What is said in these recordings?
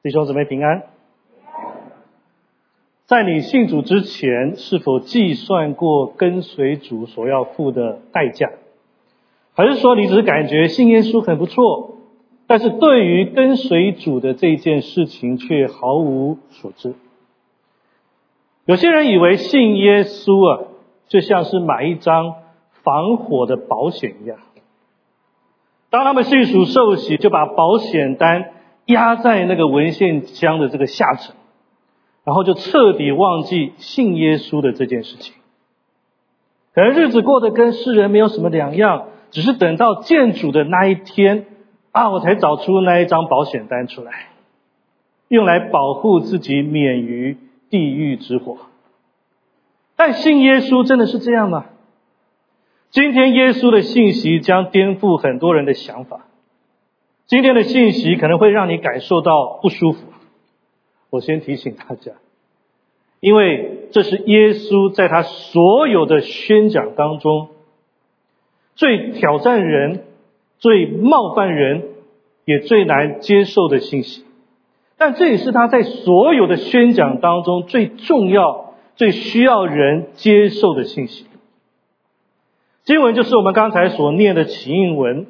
弟兄姊妹平安。在你信主之前，是否计算过跟随主所要付的代价？还是说你只是感觉信耶稣很不错，但是对于跟随主的这件事情却毫无所知？有些人以为信耶稣啊，就像是买一张防火的保险一样。当他们信主受洗，就把保险单压在那个文献箱的这个下层，然后就彻底忘记信耶稣的这件事情。可能日子过得跟世人没有什么两样，只是等到见主的那一天啊，我才找出那一张保险单出来，用来保护自己免于地狱之火。但信耶稣真的是这样吗？今天耶稣的信息将颠覆很多人的想法。今天的信息可能会让你感受到不舒服。我先提醒大家，因为这是耶稣在他所有的宣讲当中最挑战人、最冒犯人、也最难接受的信息。但这也是他在所有的宣讲当中最重要、最需要人接受的信息。经文就是我们刚才所念的启应文，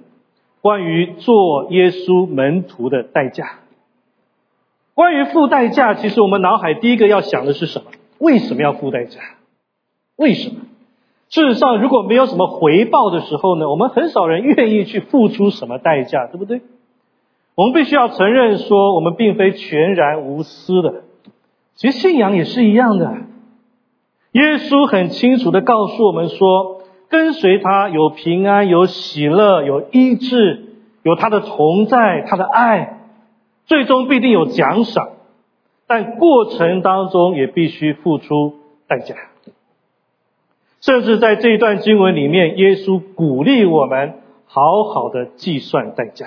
关于做耶稣门徒的代价。关于付代价，其实我们脑海第一个要想的是什么？为什么要付代价？为什么？事实上，如果没有什么回报的时候呢，我们很少人愿意去付出什么代价，对不对？我们必须要承认说，我们并非全然无私的。其实信仰也是一样的。耶稣很清楚的告诉我们说。跟随他有平安，有喜乐，有医治，有他的同在，他的爱，最终必定有奖赏，但过程当中也必须付出代价。甚至在这一段经文里面，耶稣鼓励我们好好的计算代价。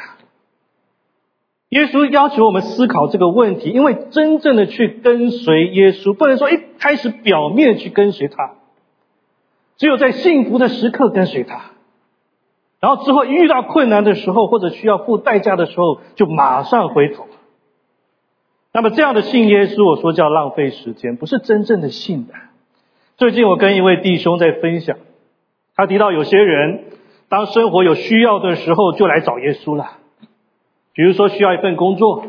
耶稣要求我们思考这个问题，因为真正的去跟随耶稣，不能说一开始表面去跟随他。只有在幸福的时刻跟随他，然后之后遇到困难的时候或者需要付代价的时候，就马上回头。那么这样的信耶稣，我说叫浪费时间，不是真正的信的。最近我跟一位弟兄在分享，他提到有些人当生活有需要的时候就来找耶稣了，比如说需要一份工作，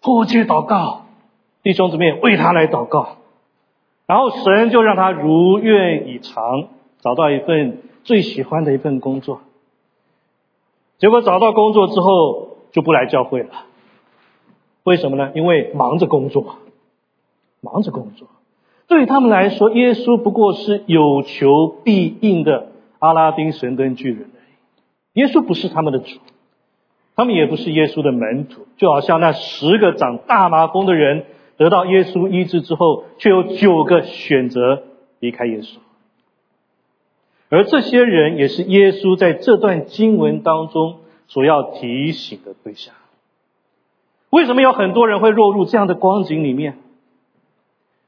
迫切祷告，弟兄姊妹为他来祷告。然后神就让他如愿以偿，找到一份最喜欢的一份工作。结果找到工作之后就不来教会了，为什么呢？因为忙着工作，忙着工作。对他们来说，耶稣不过是有求必应的阿拉丁神灯巨人而已。耶稣不是他们的主，他们也不是耶稣的门徒，就好像那十个长大麻风的人。得到耶稣医治之后，却有九个选择离开耶稣，而这些人也是耶稣在这段经文当中所要提醒的对象。为什么有很多人会落入这样的光景里面？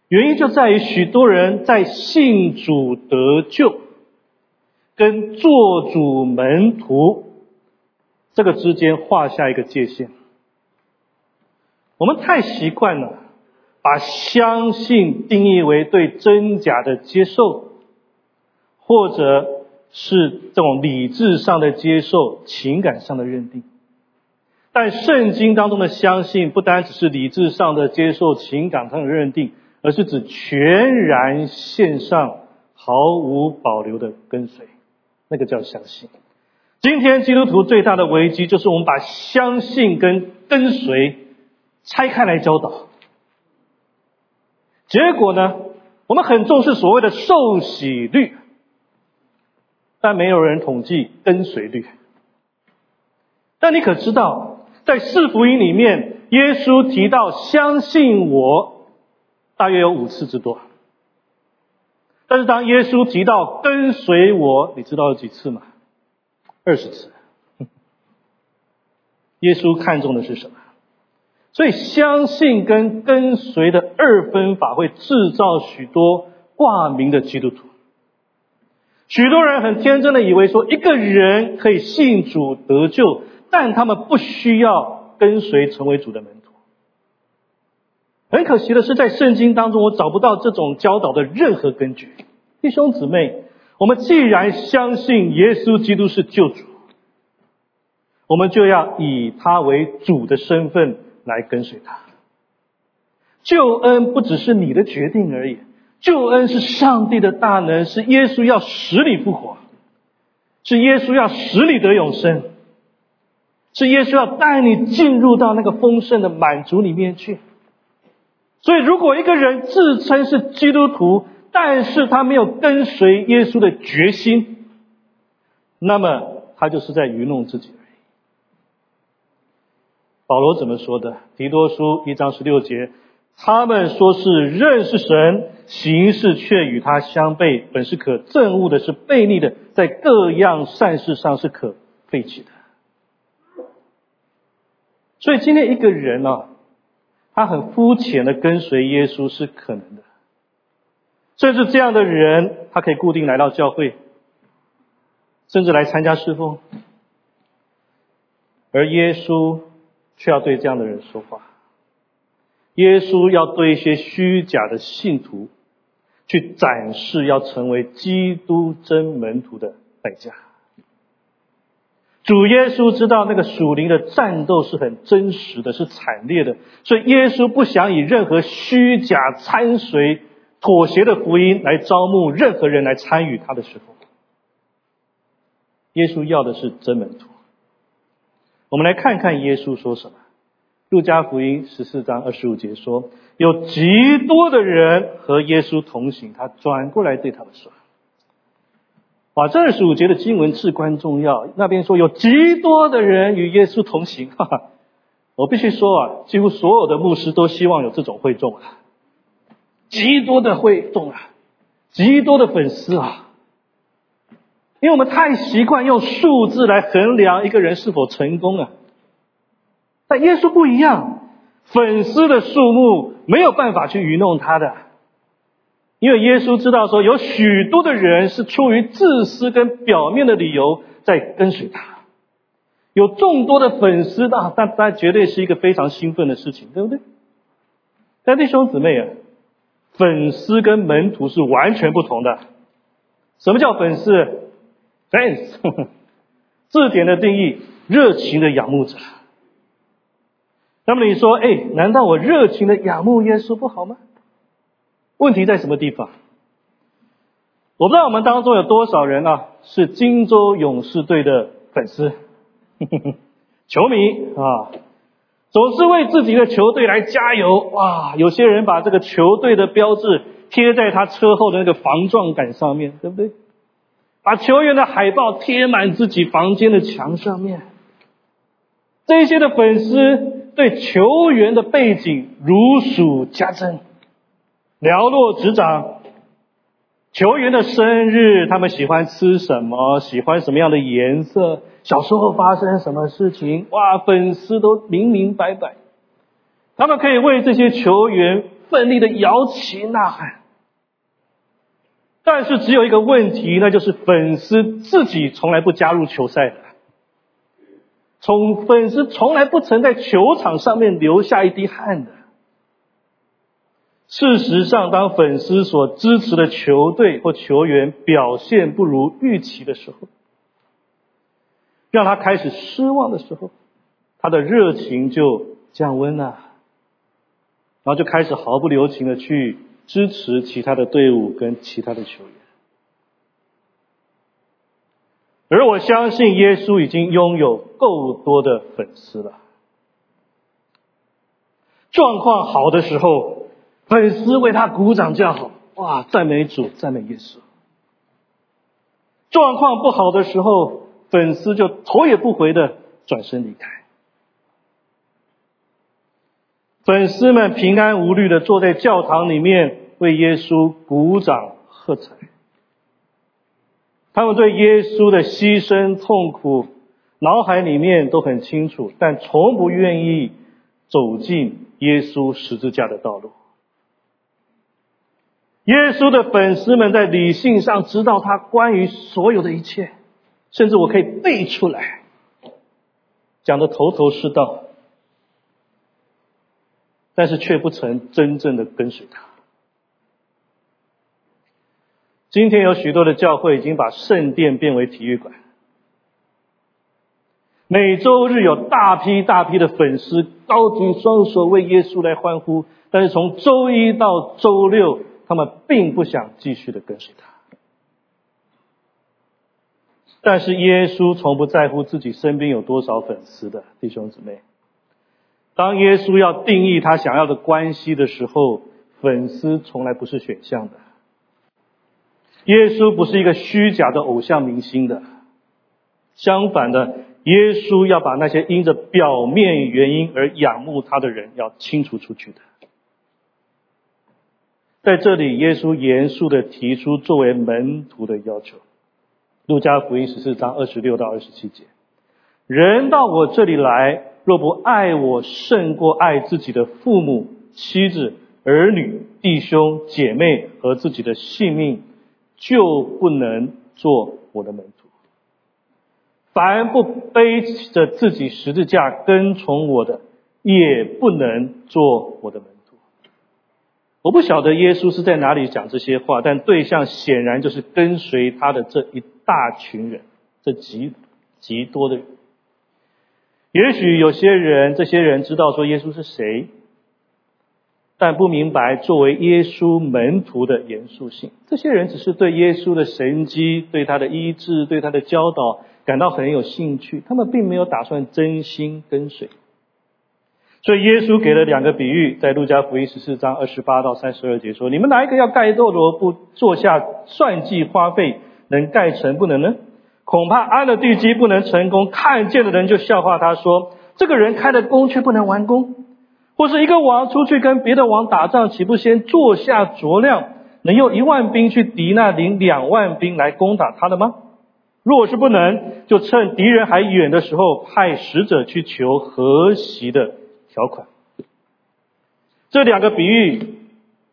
原因就在于许多人在信主得救跟做主门徒这个之间画下一个界限。我们太习惯了。把相信定义为对真假的接受，或者是这种理智上的接受、情感上的认定。但圣经当中的相信，不单只是理智上的接受、情感上的认定，而是指全然献上、毫无保留的跟随，那个叫相信。今天基督徒最大的危机，就是我们把相信跟跟随拆开来教导。结果呢？我们很重视所谓的受洗率，但没有人统计跟随率。但你可知道，在四福音里面，耶稣提到相信我，大约有五次之多。但是当耶稣提到跟随我，你知道有几次吗？二十次。耶稣看重的是什么？所以，相信跟跟随的二分法会制造许多挂名的基督徒。许多人很天真的以为说，一个人可以信主得救，但他们不需要跟随成为主的门徒。很可惜的是，在圣经当中，我找不到这种教导的任何根据。弟兄姊妹，我们既然相信耶稣基督是救主，我们就要以他为主的身份来跟随他。救恩不只是你的决定而已，救恩是上帝的大能，是耶稣要使你复活，是耶稣要使你得永生。是耶稣要带你进入到那个丰盛的满足里面去。所以，如果一个人自称是基督徒，但是他没有跟随耶稣的决心，那么他就是在愚弄自己而已。保罗怎么说的？提多书一章十六节，他们说是认识神，行事却与他相悖，本是可憎恶的，是悖逆的，在各样善事上是可废弃的。所以今天一个人呢，他很肤浅的跟随耶稣是可能的，甚至这样的人，他可以固定来到教会，甚至来参加侍奉，而耶稣却要对这样的人说话。耶稣要对一些虚假的信徒去展示要成为基督真门徒的代价。主耶稣知道那个属灵的战斗是很真实的，是惨烈的，所以耶稣不想以任何虚假参随、妥协的福音来招募任何人来参与他的时候，耶稣要的是真门徒。我们来看看耶稣说什么。路加福音十四章二十五节说：“有极多的人和耶稣同行，他转过来对他们说。”啊，这二十五节的经文至关重要。那边说有极多的人与耶稣同行，哈哈，我必须说啊，几乎所有的牧师都希望有这种会众啊，极多的会众啊，极多的粉丝啊，因为我们太习惯用数字来衡量一个人是否成功啊。但耶稣不一样，粉丝的数目没有办法去愚弄他的。因为耶稣知道说，有许多的人是出于自私跟表面的理由在跟随他，有众多的粉丝那，但那绝对是一个非常兴奋的事情，对不对？但弟兄姊妹啊，粉丝跟门徒是完全不同的。什么叫粉丝？fans，字典的定义：热情的仰慕者。那么你说，哎，难道我热情的仰慕耶稣不好吗？问题在什么地方？我不知道我们当中有多少人啊是金州勇士队的粉丝、球迷啊，总是为自己的球队来加油哇！有些人把这个球队的标志贴在他车后的那个防撞杆上面，对不对？把球员的海报贴满自己房间的墙上面。这些的粉丝对球员的背景如数家珍。寥落指掌，球员的生日，他们喜欢吃什么？喜欢什么样的颜色？小时候发生什么事情？哇，粉丝都明明白白，他们可以为这些球员奋力的摇旗呐喊。但是只有一个问题，那就是粉丝自己从来不加入球赛，从粉丝从来不曾在球场上面流下一滴汗的。事实上，当粉丝所支持的球队或球员表现不如预期的时候，让他开始失望的时候，他的热情就降温了，然后就开始毫不留情的去支持其他的队伍跟其他的球员。而我相信，耶稣已经拥有够多的粉丝了。状况好的时候。粉丝为他鼓掌叫好，哇！赞美主，赞美耶稣。状况不好的时候，粉丝就头也不回的转身离开。粉丝们平安无虑的坐在教堂里面为耶稣鼓掌喝彩。他们对耶稣的牺牲痛苦脑海里面都很清楚，但从不愿意走进耶稣十字架的道路。耶稣的粉丝们在理性上知道他关于所有的一切，甚至我可以背出来，讲的头头是道。但是却不曾真正的跟随他。今天有许多的教会已经把圣殿变为体育馆，每周日有大批大批的粉丝高举双手为耶稣来欢呼，但是从周一到周六，他们并不想继续的跟随他。但是耶稣从不在乎自己身边有多少粉丝的弟兄姊妹。当耶稣要定义他想要的关系的时候，粉丝从来不是选项的。耶稣不是一个虚假的偶像明星的，相反的，耶稣要把那些因着表面原因而仰慕他的人要清除出去的。在这里，耶稣严肃的提出作为门徒的要求，《路加福音》十四章二十六到二十七节：人到我这里来。若不爱我胜过爱自己的父母、妻子、儿女、弟兄、姐妹和自己的性命，就不能做我的门徒。凡不背着自己十字架跟从我的，也不能做我的门徒。我不晓得耶稣是在哪里讲这些话，但对象显然就是跟随他的这一大群人，这极极多的人。也许有些人，这些人知道说耶稣是谁，但不明白作为耶稣门徒的严肃性。这些人只是对耶稣的神迹、对他的医治、对他的教导感到很有兴趣，他们并没有打算真心跟随。所以耶稣给了两个比喻，在路加福音十四章二十八到三十二节说：“你们哪一个要盖一座楼，不坐下算计花费，能盖成不能呢？”恐怕安了地基不能成功，看见的人就笑话他说：“这个人开了工却不能完工。”或是一个王出去跟别的王打仗，岂不先坐下酌量，能用一万兵去敌那领两万兵来攻打他的吗？若是不能，就趁敌人还远的时候，派使者去求和习的条款。这两个比喻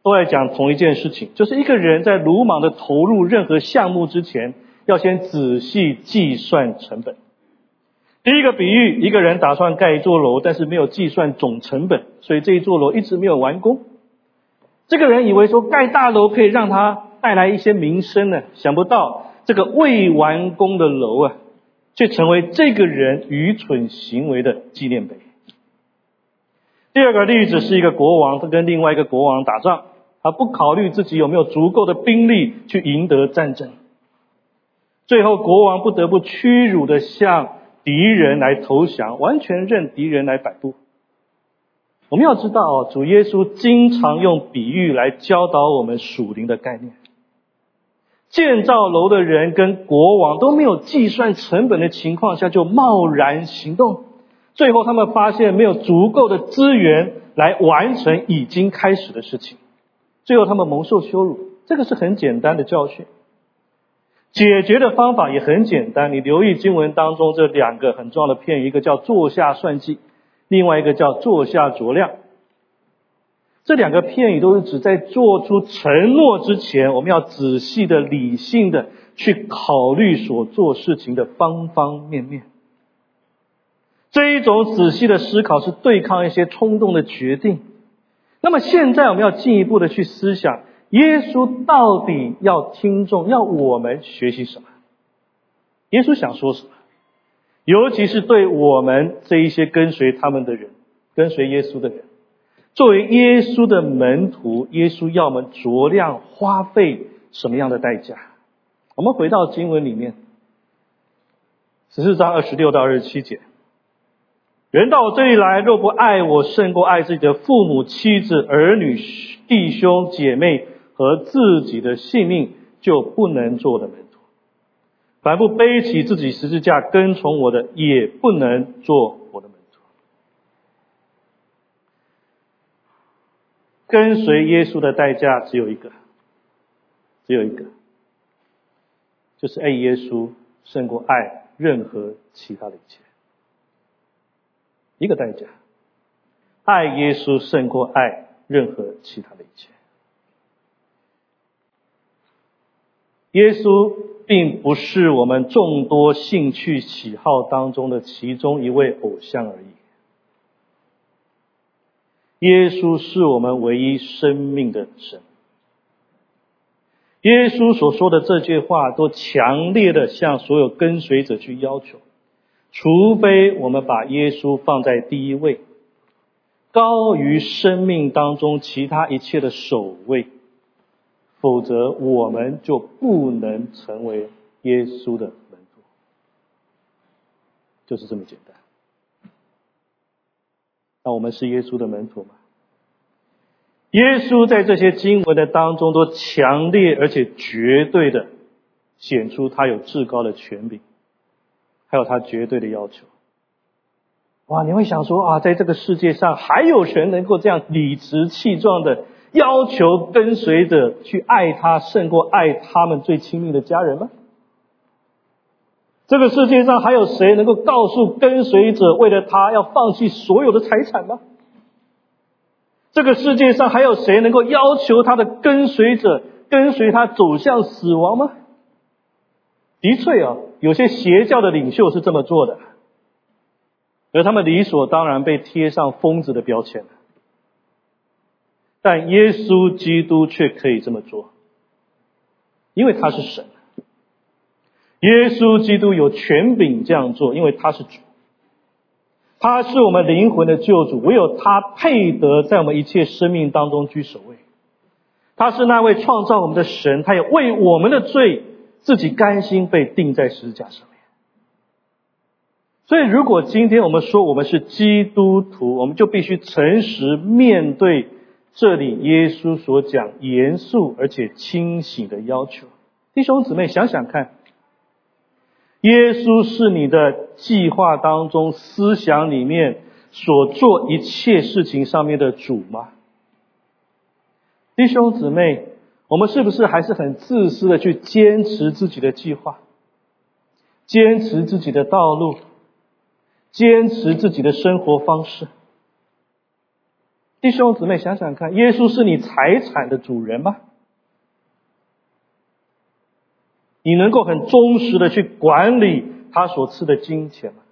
都在讲同一件事情，就是一个人在鲁莽的投入任何项目之前。要先仔细计算成本。第一个比喻，一个人打算盖一座楼，但是没有计算总成本，所以这一座楼一直没有完工。这个人以为说盖大楼可以让他带来一些名声呢，想不到这个未完工的楼啊，却成为这个人愚蠢行为的纪念碑。第二个例子是一个国王，他跟另外一个国王打仗，他不考虑自己有没有足够的兵力去赢得战争。最后，国王不得不屈辱的向敌人来投降，完全任敌人来摆布。我们要知道哦，主耶稣经常用比喻来教导我们属灵的概念。建造楼的人跟国王都没有计算成本的情况下就贸然行动，最后他们发现没有足够的资源来完成已经开始的事情，最后他们蒙受羞辱。这个是很简单的教训。解决的方法也很简单，你留意经文当中这两个很重要的片语，一个叫坐下算计，另外一个叫坐下酌量。这两个片语都是指在做出承诺之前，我们要仔细的、理性的去考虑所做事情的方方面面。这一种仔细的思考是对抗一些冲动的决定。那么现在我们要进一步的去思想。耶稣到底要听众要我们学习什么？耶稣想说什么？尤其是对我们这一些跟随他们的人，跟随耶稣的人，作为耶稣的门徒，耶稣要我们酌量花费什么样的代价？我们回到经文里面，十四章二十六到二十七节：人到我这里来，若不爱我胜过爱自己的父母、妻子、儿女、弟兄、姐妹。和自己的性命就不能做我的门徒，凡不背起自己十字架跟从我的，也不能做我的门徒。跟随耶稣的代价只有一个，只有一个，就是爱耶稣胜过爱任何其他的一切。一个代价，爱耶稣胜过爱任何其他的一切。耶稣并不是我们众多兴趣喜好当中的其中一位偶像而已。耶稣是我们唯一生命的神。耶稣所说的这句话，都强烈的向所有跟随者去要求，除非我们把耶稣放在第一位，高于生命当中其他一切的首位，否则我们就不能成为耶稣的门徒，就是这么简单。那我们是耶稣的门徒吗？耶稣在这些经文的当中，都强烈而且绝对的显出他有至高的权柄，还有他绝对的要求。哇，你会想说啊，在这个世界上还有谁能够这样理直气壮的要求跟随者去爱他，胜过爱他们最亲密的家人吗？这个世界上还有谁能够告诉跟随者，为了他要放弃所有的财产吗？这个世界上还有谁能够要求他的跟随者跟随他走向死亡吗？的确啊，有些邪教的领袖是这么做的，而他们理所当然被贴上疯子的标签但耶稣基督却可以这么做，因为他是神。耶稣基督有权柄这样做，因为他是主。他是我们灵魂的救主，唯有他配得在我们一切生命当中居首位。他是那位创造我们的神，他也为我们的罪自己甘心被钉在十字架上面。所以，如果今天我们说我们是基督徒，我们就必须诚实面对这里耶稣所讲严肃而且清醒的要求。弟兄姊妹，想想看。耶稣是你的计划当中、思想里面所做一切事情上面的主吗？弟兄姊妹，我们是不是还是很自私的去坚持自己的计划，坚持自己的道路，坚持自己的生活方式？弟兄姊妹，想想看，耶稣是你财产的主人吗？你能够很忠实的去管理他所赐的金钱吗？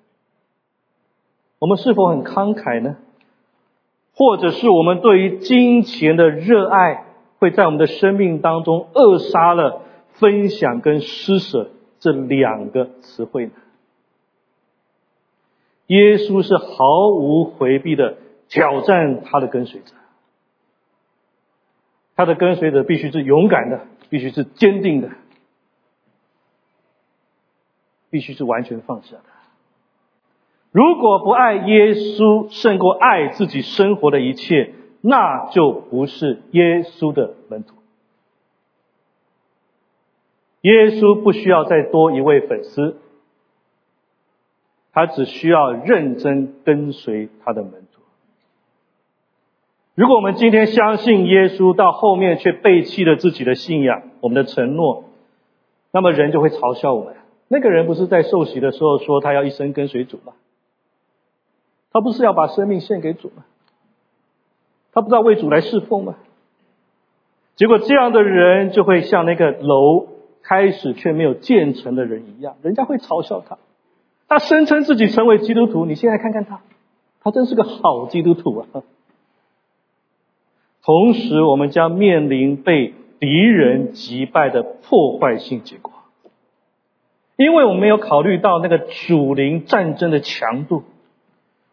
我们是否很慷慨呢？或者是我们对于金钱的热爱，会在我们的生命当中扼杀了分享跟施舍这两个词汇呢？耶稣是毫无回避的挑战他的跟随者，他的跟随者必须是勇敢的，必须是坚定的。必须是完全放下的。如果不爱耶稣胜过爱自己生活的一切，那就不是耶稣的门徒。耶稣不需要再多一位粉丝，他只需要认真跟随他的门徒。如果我们今天相信耶稣，到后面却背弃了自己的信仰、我们的承诺，那么人就会嘲笑我们。那个人不是在受洗的时候说他要一生跟随主吗？他不是要把生命献给主吗？他不知道为主来侍奉吗？结果这样的人就会像那个楼开始却没有建成的人一样，人家会嘲笑他。他声称自己成为基督徒，你现在看看他，他真是个好基督徒啊！同时，我们将面临被敌人击败的破坏性结果。因为我们没有考虑到那个主灵战争的强度，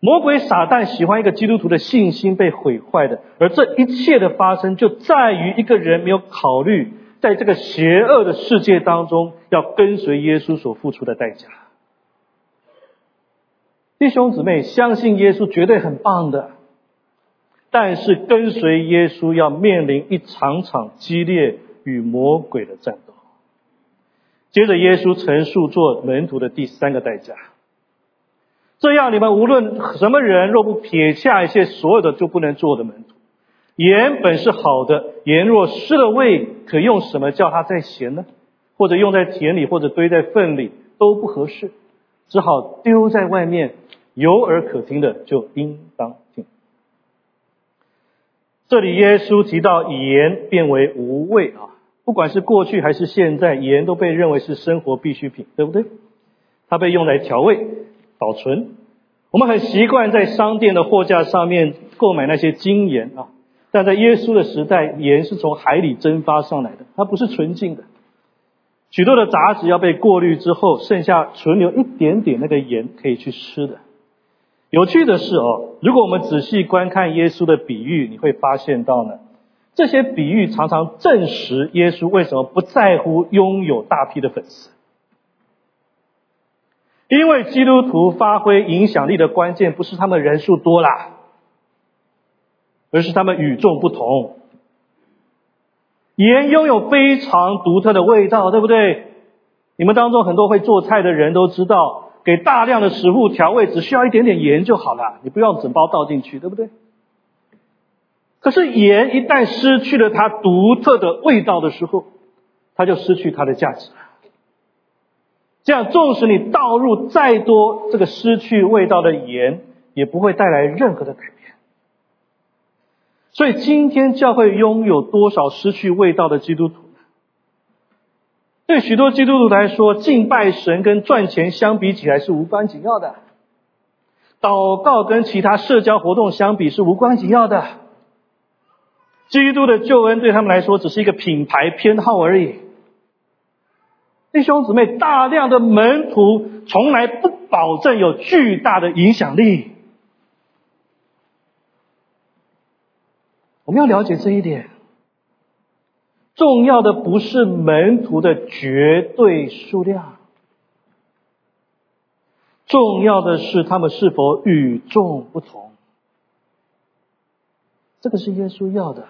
魔鬼撒旦喜欢一个基督徒的信心被毁坏的，而这一切的发生就在于一个人没有考虑，在这个邪恶的世界当中要跟随耶稣所付出的代价。弟兄姊妹，相信耶稣绝对很棒的，但是跟随耶稣要面临一场场激烈与魔鬼的战斗。接着，耶稣陈述做门徒的第三个代价。这样，你们无论什么人，若不撇下一些所有的，就不能做的门徒。盐本是好的，盐若失了味，可用什么叫它再咸呢？或者用在田里，或者堆在粪里，都不合适，只好丢在外面。有耳可听的，就应当。这里耶稣提到盐变为无味啊。不管是过去还是现在，盐都被认为是生活必需品，对不对？它被用来调味、保存。我们很习惯在商店的货架上面购买那些精盐啊。但在耶稣的时代，盐是从海里蒸发上来的，它不是纯净的。许多的杂质要被过滤之后，剩下存留一点点那个盐可以去吃的。有趣的是哦，如果我们仔细观看耶稣的比喻，你会发现到呢，这些比喻常常证实耶稣为什么不在乎拥有大批的粉丝。因为基督徒发挥影响力的关键不是他们人数多啦，而是他们与众不同。盐拥有非常独特的味道，对不对？你们当中很多会做菜的人都知道，给大量的食物调味只需要一点点盐就好了，你不用整包倒进去，对不对？可是盐一旦失去了它独特的味道的时候，它就失去它的价值。这样，纵使你倒入再多这个失去味道的盐，也不会带来任何的改变。所以，今天教会拥有多少失去味道的基督徒？对许多基督徒来说，敬拜神跟赚钱相比起来是无关紧要的；祷告跟其他社交活动相比是无关紧要的。基督的救恩对他们来说，只是一个品牌偏好而已。弟兄姊妹，大量的门徒从来不保证有巨大的影响力。我们要了解这一点。重要的不是门徒的绝对数量，重要的是他们是否与众不同。这个是耶稣要的。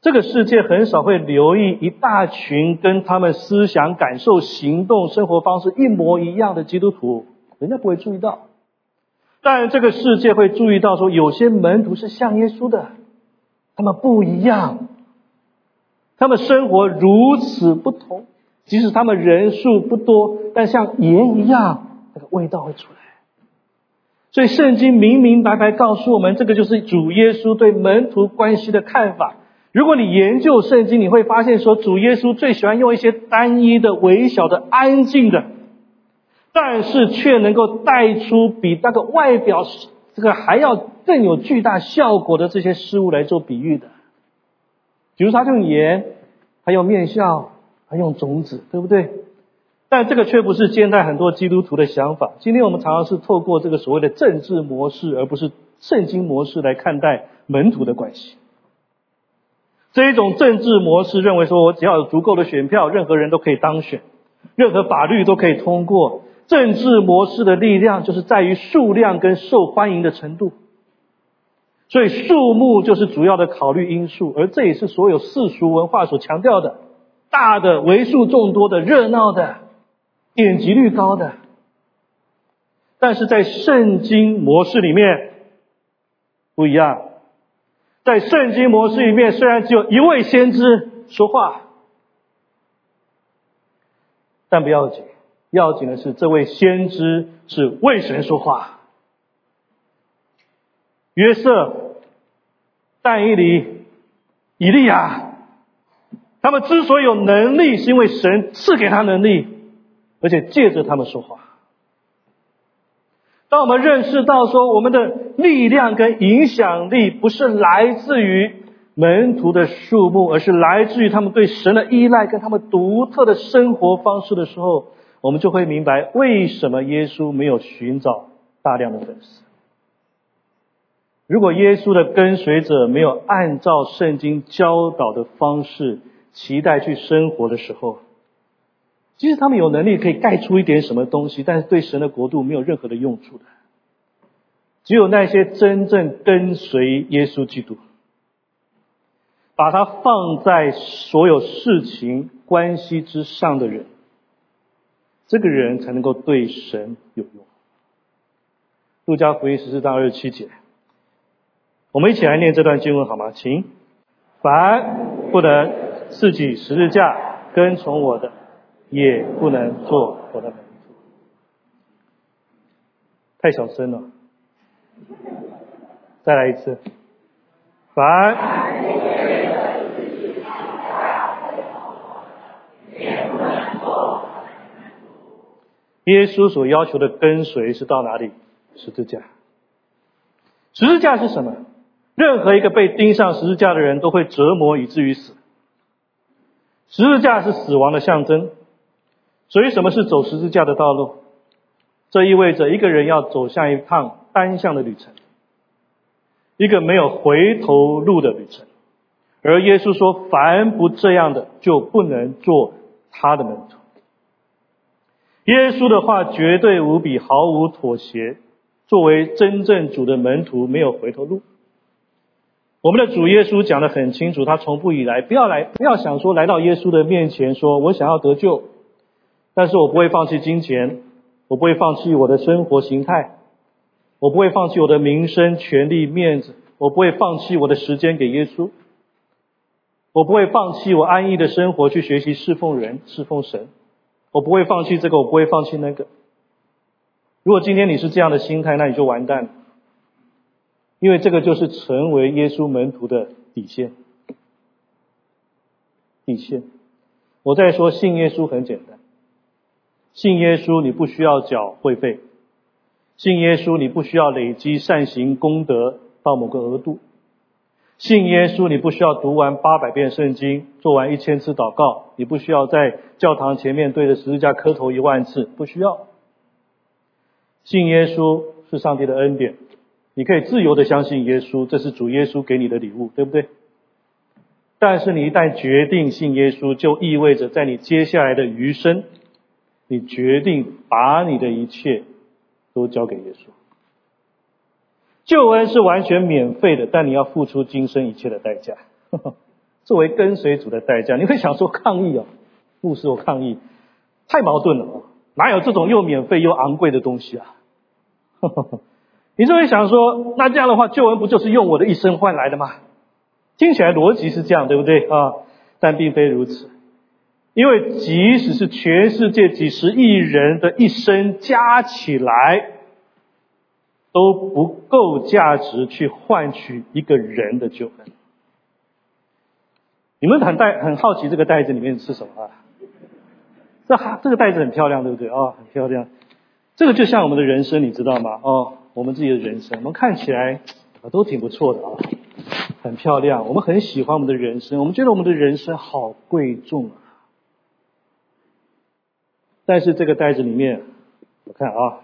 这个世界很少会留意一大群跟他们思想、感受、行动、生活方式一模一样的基督徒，人家不会注意到。但这个世界会注意到，说有些门徒是像耶稣的，他们不一样，他们生活如此不同，即使他们人数不多，但像盐一样，那个味道会出来。所以圣经明明白白告诉我们，这个就是主耶稣对门徒关系的看法。如果你研究圣经，你会发现说，主耶稣最喜欢用一些单一的、微小的、安静的，但是却能够带出比那个外表这个还要更有巨大效果的这些事物来做比喻的。比如他用盐，他用面笑，他用种子，对不对？但这个却不是现在很多基督徒的想法。今天我们常常是透过这个所谓的政治模式，而不是圣经模式来看待门徒的关系。这一种政治模式认为说，我只要有足够的选票，任何人都可以当选，任何法律都可以通过。政治模式的力量就是在于数量跟受欢迎的程度，所以数目就是主要的考虑因素，而这也是所有世俗文化所强调的：大的、为数众多的、热闹的、点击率高的。但是在圣经模式里面不一样。在圣经模式里面，虽然只有一位先知说话，但不要紧，要紧的是这位先知是为神说话。约瑟、但以理、以利亚，他们之所以有能力，是因为神赐给他能力，而且借着他们说话。当我们认识到说，我们的力量跟影响力不是来自于门徒的数目，而是来自于他们对神的依赖跟他们独特的生活方式的时候，我们就会明白为什么耶稣没有寻找大量的粉丝。如果耶稣的跟随者没有按照圣经教导的方式期待去生活的时候，其实他们有能力可以盖出一点什么东西，但是对神的国度没有任何的用处的。只有那些真正跟随耶稣基督，把它放在所有事情关系之上的人，这个人才能够对神有用。路加福音十四章二十七节，我们一起来念这段经文好吗？请，凡不能自己十字架跟从我的。也不能做我的门徒，太小声了。再来一次，凡耶稣所要求的跟随是到哪里？十字架。十字架是什么？任何一个被钉上十字架的人都会折磨以至于死。十字架是死亡的象征，所以什么是走十字架的道路？这意味着一个人要走向一趟单向的旅程，一个没有回头路的旅程。而耶稣说：“凡不这样的，就不能做他的门徒。”耶稣的话绝对无比，毫无妥协。作为真正主的门徒，没有回头路。我们的主耶稣讲得很清楚，他从不以来不要来，不要想说来到耶稣的面前，说我想要得救，但是我不会放弃金钱，我不会放弃我的生活形态，我不会放弃我的名声、权利、面子，我不会放弃我的时间给耶稣，我不会放弃我安逸的生活去学习侍奉人、侍奉神，我不会放弃这个，我不会放弃那个。如果今天你是这样的心态，那你就完蛋了，因为这个就是成为耶稣门徒的底线。底线。我再说，信耶稣很简单，信耶稣你不需要缴会费，信耶稣你不需要累积善行功德到某个额度，信耶稣你不需要读完八百遍圣经，做完一千次祷告，你不需要在教堂前面对着十字架磕头一万次，不需要。信耶稣是上帝的恩典，你可以自由的相信耶稣，这是主耶稣给你的礼物，对不对？但是你一旦决定信耶稣，就意味着在你接下来的余生，你决定把你的一切都交给耶稣。救恩是完全免费的，但你要付出今生一切的代价，作为跟随主的代价。你会想说抗议啊，牧师我抗议，太矛盾了。哪有这种又免费又昂贵的东西啊？你就会想说，那这样的话，救恩不就是用我的一生换来的吗？听起来逻辑是这样，对不对啊？但并非如此，因为即使是全世界几十亿人的一生加起来，都不够价值去换取一个人的救恩。你们很带很好奇这个袋子里面是什么啊？这哈，这个袋子很漂亮，对不对啊？很漂亮。这个就像我们的人生，你知道吗？哦，我们自己的人生，我们看起来都挺不错的啊，很漂亮。我们很喜欢我们的人生，我们觉得我们的人生好贵重啊。但是这个袋子里面，我看啊，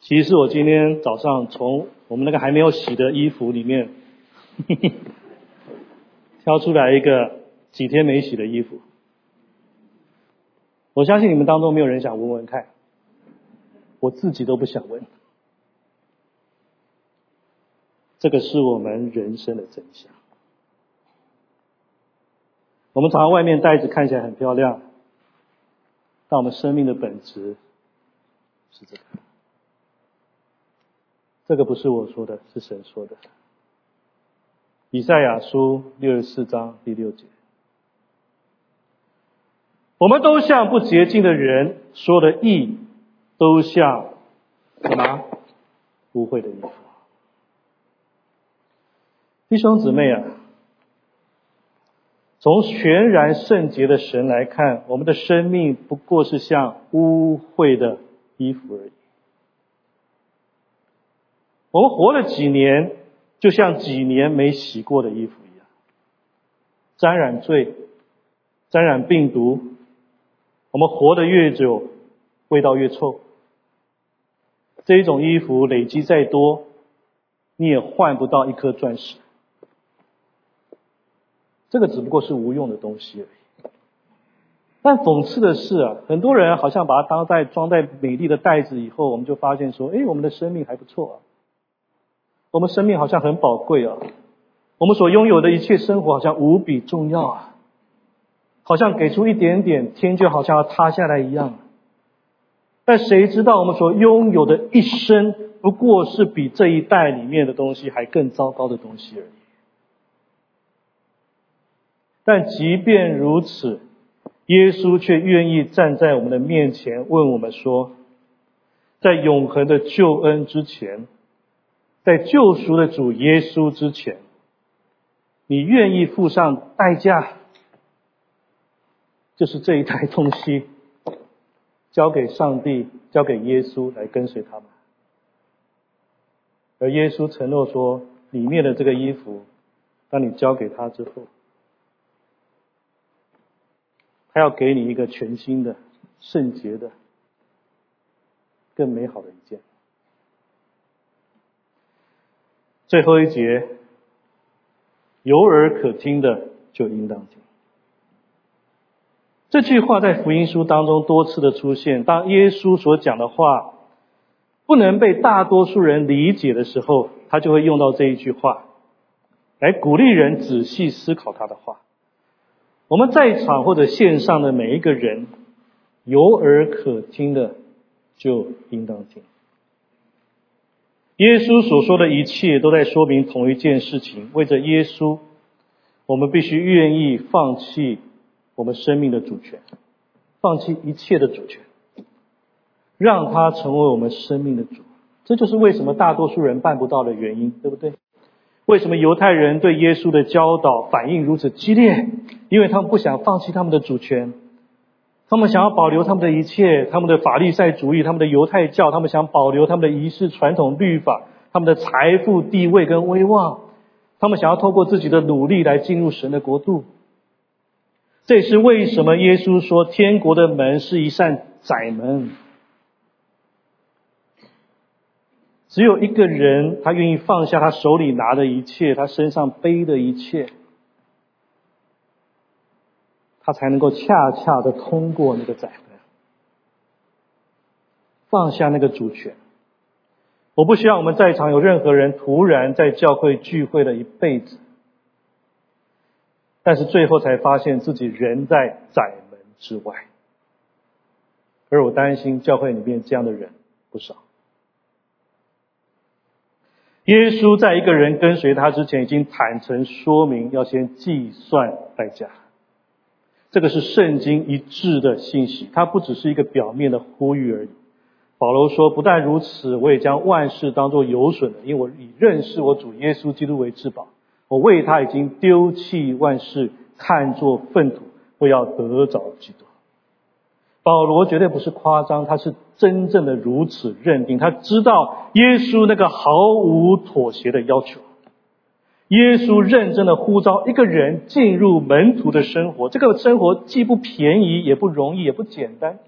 其实我今天早上从我们那个还没有洗的衣服里面 挑出来一个几天没洗的衣服。我相信你们当中没有人想闻闻看，我自己都不想问。这个是我们人生的真相。我们常常外面袋子看起来很漂亮，但我们生命的本质是这个。这个不是我说的，是神说的。以赛亚书六十四章第六节。我们都像不洁净的人，说的义都像什么污秽的衣服。弟兄姊妹啊，从全然圣洁的神来看，我们的生命不过是像污秽的衣服而已。我们活了几年，就像几年没洗过的衣服一样，沾染罪，沾染病毒。我们活得越久，味道越臭。这一种衣服累积再多，你也换不到一颗钻石。这个只不过是无用的东西而已。但讽刺的是啊，很多人好像把它当在装在美丽的袋子以后，我们就发现说，哎，我们的生命还不错啊。我们生命好像很宝贵啊。我们所拥有的一切生活好像无比重要啊。好像给出一点点，天就好像要塌下来一样。但谁知道我们所拥有的一生，不过是比这一代里面的东西还更糟糕的东西而已。但即便如此，耶稣却愿意站在我们的面前，问我们说：在永恒的救恩之前，在救赎的主耶稣之前，你愿意付上代价？就是这一台东西，交给上帝，交给耶稣来跟随他们。而耶稣承诺说，里面的这个衣服，当你交给他之后，他要给你一个全新的、圣洁的、更美好的一件。最后一节，有耳可听的就应当听。这句话在福音书当中多次的出现。当耶稣所讲的话不能被大多数人理解的时候，他就会用到这一句话，来鼓励人仔细思考他的话。我们在场或者线上的每一个人，有耳可听的就应当听。耶稣所说的一切都在说明同一件事情：为着耶稣，我们必须愿意放弃。我们生命的主权，放弃一切的主权，让他成为我们生命的主。这就是为什么大多数人办不到的原因，对不对？为什么犹太人对耶稣的教导反应如此激烈？因为他们不想放弃他们的主权，他们想要保留他们的一切，他们的法利赛主义，他们的犹太教，他们想保留他们的仪式、传统、律法，他们的财富、地位跟威望，他们想要透过自己的努力来进入神的国度。这是为什么耶稣说天国的门是一扇窄门，只有一个人他愿意放下他手里拿的一切，他身上背的一切，他才能够恰恰的通过那个窄门，放下那个主权。我不希望我们在场有任何人突然在教会聚会了一辈子。但是最后才发现自己人在窄门之外，而我担心教会里面这样的人不少。耶稣在一个人跟随他之前，已经坦诚说明要先计算代价。这个是圣经一致的信息，它不只是一个表面的呼吁而已。保罗说：“不但如此，我也将万事当作有损的，因为我以认识我主耶稣基督为至宝。”我为他已经丢弃万事，看作粪土，不要得着基督。保罗绝对不是夸张，他是真正的如此认定。他知道耶稣那个毫无妥协的要求。耶稣认真的呼召一个人进入门徒的生活，这个生活既不便宜，也不容易，也不简单。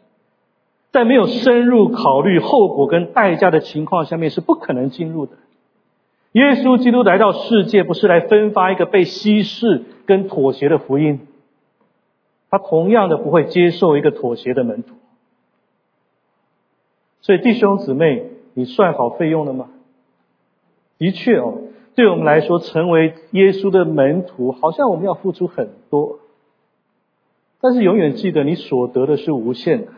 在没有深入考虑后果跟代价的情况下面，是不可能进入的。耶稣基督来到世界，不是来分发一个被稀释跟妥协的福音，他同样的不会接受一个妥协的门徒。所以弟兄姊妹，你算好费用了吗？的确哦，对我们来说，成为耶稣的门徒，好像我们要付出很多，但是永远记得，你所得的是无限的。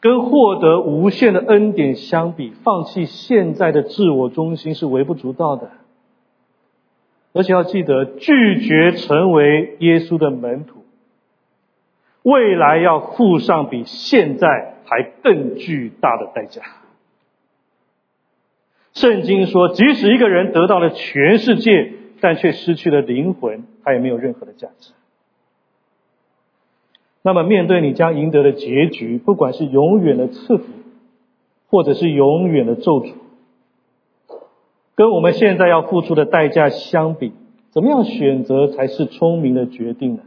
跟获得无限的恩典相比，放弃现在的自我中心是微不足道的。而且要记得，拒绝成为耶稣的门徒，未来要付上比现在还更巨大的代价。圣经说，即使一个人得到了全世界，但却失去了灵魂，他也没有任何的价值。那么，面对你将赢得的结局，不管是永远的赐福，或者是永远的咒诅，跟我们现在要付出的代价相比，怎么样选择才是聪明的决定呢？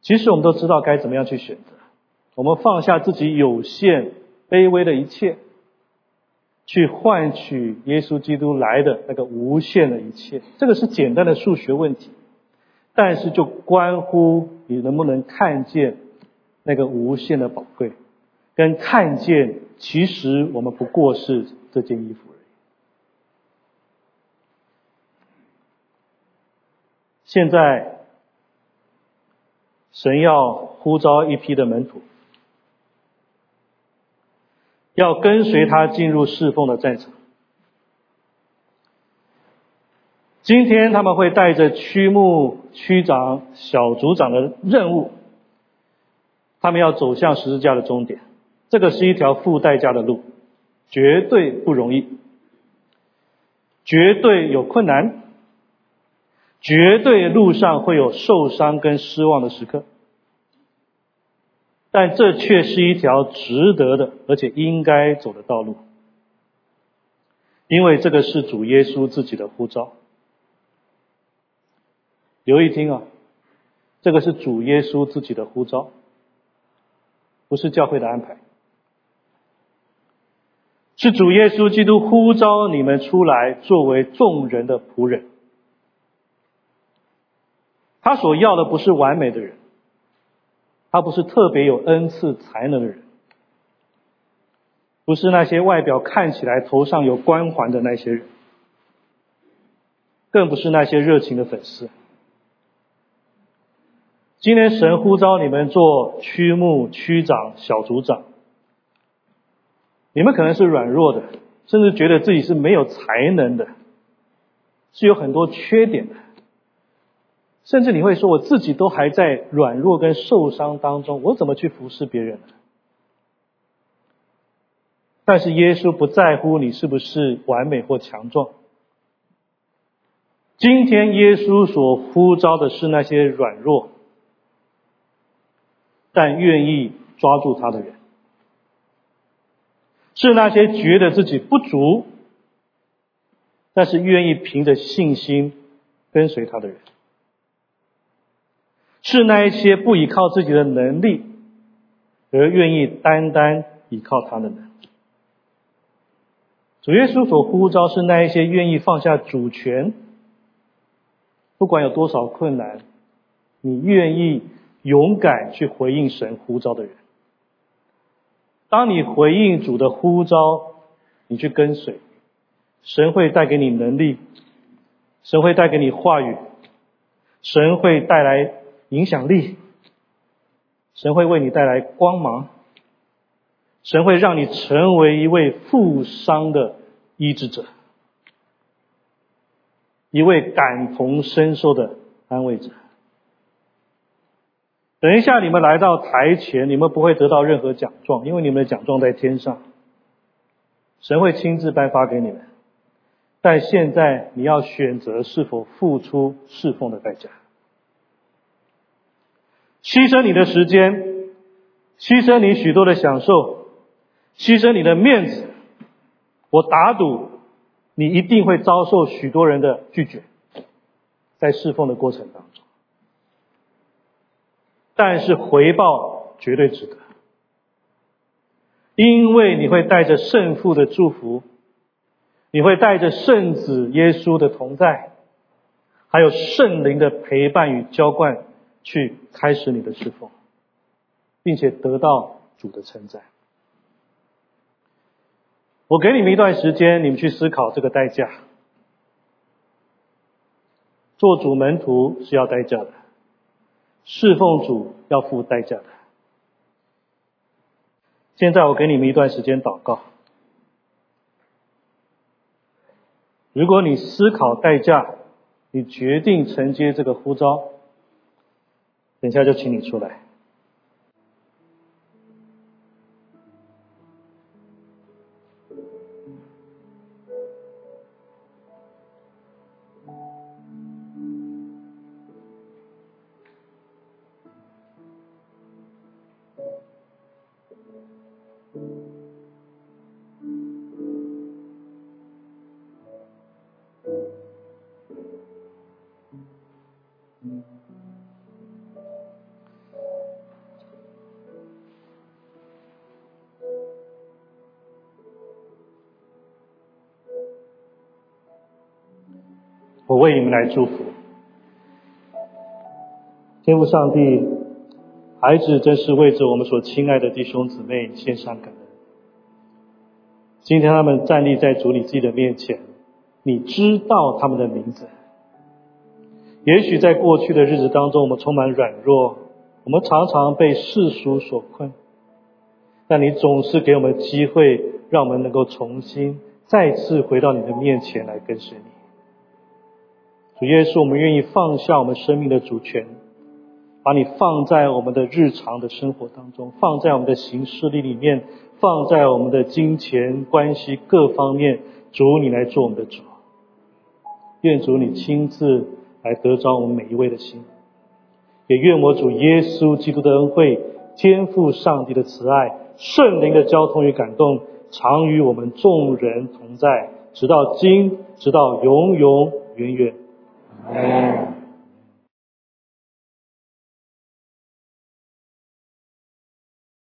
其实我们都知道该怎么样去选择。我们放下自己有限、卑微的一切，去换取耶稣基督来的那个无限的一切。这个是简单的数学问题。但是，就关乎你能不能看见那个无限的宝贵，跟看见其实我们不过是这件衣服而已。现在，神要呼召一批的门徒，要跟随他进入侍奉的战场。今天他们会带着区牧、区长、小组长的任务，他们要走向十字架的终点。这个是一条付代价的路，绝对不容易，绝对有困难，绝对路上会有受伤跟失望的时刻，但这却是一条值得的，而且应该走的道路。因为这个是主耶稣自己的呼召。留意听啊，这个是主耶稣自己的呼召，不是教会的安排，是主耶稣基督呼召你们出来作为众人的仆人。他所要的不是完美的人，他不是特别有恩赐才能的人，不是那些外表看起来头上有光环的那些人，更不是那些热情的粉丝。今天神呼召你们做区牧、区长、小组长，你们可能是软弱的，甚至觉得自己是没有才能的，是有很多缺点的，甚至你会说：“我自己都还在软弱跟受伤当中，我怎么去服侍别人？”但是耶稣不在乎你是不是完美或强壮。今天耶稣所呼召的是那些软弱。但愿意抓住他的人，是那些觉得自己不足，但是愿意凭着信心跟随他的人，是那一些不依靠自己的能力，而愿意单单依靠他的人。主耶稣所呼召是那一些愿意放下主权，不管有多少困难，你愿意。勇敢去回应神呼召的人，当你回应主的呼召，你去跟随，神会带给你能力，神会带给你话语，神会带来影响力，神会为你带来光芒，神会让你成为一位负伤的医治者，一位感同身受的安慰者。等一下，你们来到台前，你们不会得到任何奖状，因为你们的奖状在天上，神会亲自颁发给你们。但现在你要选择是否付出侍奉的代价，牺牲你的时间，牺牲你许多的享受，牺牲你的面子。我打赌，你一定会遭受许多人的拒绝，在侍奉的过程当中。但是回报绝对值得，因为你会带着圣父的祝福，你会带着圣子耶稣的同在，还有圣灵的陪伴与浇灌，去开始你的侍奉，并且得到主的称赞。我给你们一段时间，你们去思考这个代价。做主门徒是要代价的。侍奉主要付代价的。现在我给你们一段时间祷告。如果你思考代价，你决定承接这个呼召，等下就请你出来。我为你们来祝福，天父上帝，孩子真是为着我们所亲爱的弟兄姊妹献上感恩。今天他们站立在主你自己的面前，你知道他们的名字。也许在过去的日子当中，我们充满软弱，我们常常被世俗所困，但你总是给我们机会，让我们能够重新再次回到你的面前来跟随你。主耶稣，我们愿意放下我们生命的主权，把你放在我们的日常的生活当中，放在我们的行事历里面，放在我们的金钱关系各方面。主，你来做我们的主。愿主你亲自来得着我们每一位的心，也愿我主耶稣基督的恩惠、天赋上帝的慈爱、圣灵的交通与感动，常与我们众人同在。直到今，直到永永远远。阿门。